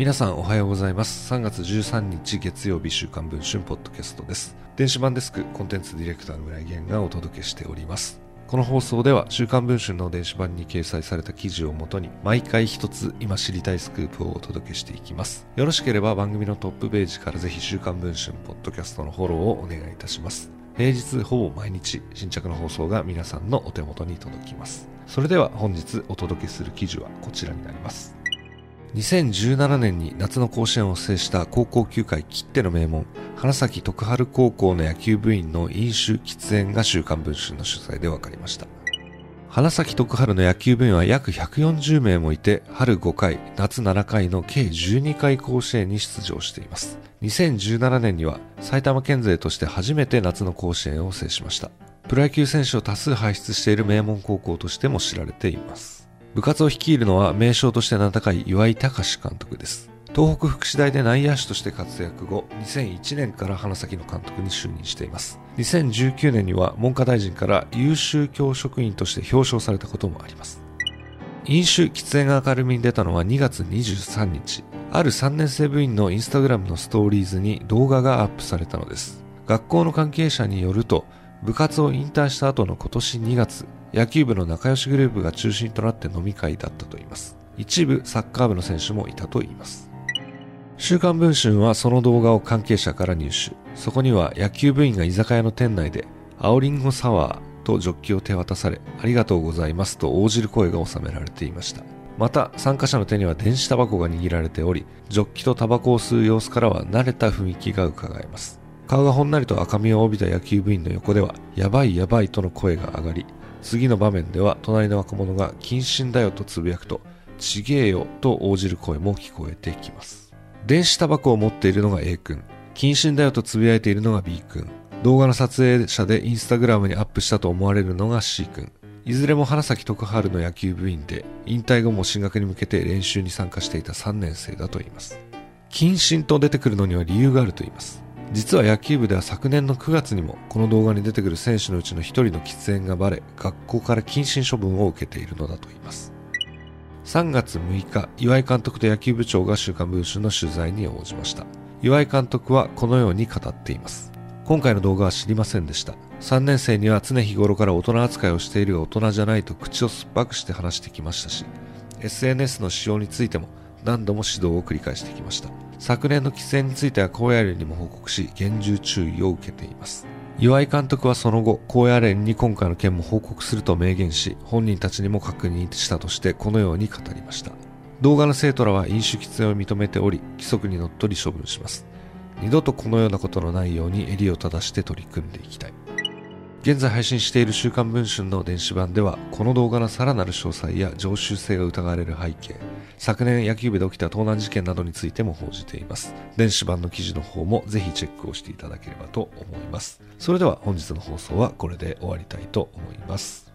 皆さんおはようございます。3月13日月曜日週刊文春ポッドキャストです。電子版デスクコンテンツディレクターの村井源がお届けしております。この放送では週刊文春の電子版に掲載された記事をもとに毎回一つ今知りたいスクープをお届けしていきます。よろしければ番組のトップページからぜひ週刊文春ポッドキャストのフォローをお願いいたします。平日ほぼ毎日新着の放送が皆さんのお手元に届きます。それでは本日お届けする記事はこちらになります。2017年に夏の甲子園を制した高校球界きっての名門花咲徳春高校の野球部員の飲酒喫煙が週刊文春の取材で分かりました。花咲徳春の野球部員は約140名もいて春5回夏7回の計12回甲子園に出場しています。2017年には埼玉県勢として初めて夏の甲子園を制しました。プロ野球選手を多数輩出している名門高校としても知られています。部活を率いるのは名将として名高い岩井隆監督です。東北福祉大で内野手として活躍後、2001年から花咲の監督に就任しています。2019年には文科大臣から優秀教職員として表彰されたこともあります。飲酒喫煙が明るみに出たのは2月23日。ある3年生部員のインスタグラムのストーリーズに動画がアップされたのです。学校の関係者によると、部活を引退した後の今年2月、野球部の仲良しグループが中心となって飲み会だったといいます。一部サッカー部の選手もいたといいます。週刊文春はその動画を関係者から入手。そこには野球部員が居酒屋の店内で、青リンゴサワーとジョッキを手渡され、ありがとうございますと応じる声が収められていました。また、参加者の手には電子タバコが握られており、ジョッキとタバコを吸う様子からは慣れた雰囲気が伺えます。顔がほんなりと赤みを帯びた野球部員の横では、やばいやばいとの声が上がり、次の場面では隣の若者が謹慎だよとつぶやくと、ちげえよと応じる声も聞こえてきます。電子タバコを持っているのが A 君、謹慎だよとつぶやいているのが B 君、動画の撮影者でインスタグラムにアップしたと思われるのが C 君、いずれも花咲徳春の野球部員で、引退後も進学に向けて練習に参加していた3年生だといいます。謹慎と出てくるのには理由があると言います。実は野球部では昨年の9月にもこの動画に出てくる選手のうちの1人の喫煙がバレ学校から謹慎処分を受けているのだといいます。3月6日岩井監督と野球部長が週刊文春の取材に応じました。岩井監督はこのように語っています。今回の動画は知りませんでした。3年生には常日頃から大人扱いをしている大人じゃないと口を酸っぱくして話してきましたし SNS の使用についても何度も指導を繰り返してきました。昨年の規制については高野連にも報告し厳重注意を受けています。岩井監督はその後高野連に今回の件も報告すると明言し本人たちにも確認したとしてこのように語りました。動画の生徒らは飲酒喫煙を認めており規則にのっとり処分します。二度とこのようなことのないように襟を正して取り組んでいきたい。現在配信している週刊文春の電子版ではこの動画のさらなる詳細や常習性が疑われる背景昨年野球部で起きた盗難事件などについても報じています。電子版の記事の方もぜひチェックをしていただければと思います。それでは本日の放送はこれで終わりたいと思います。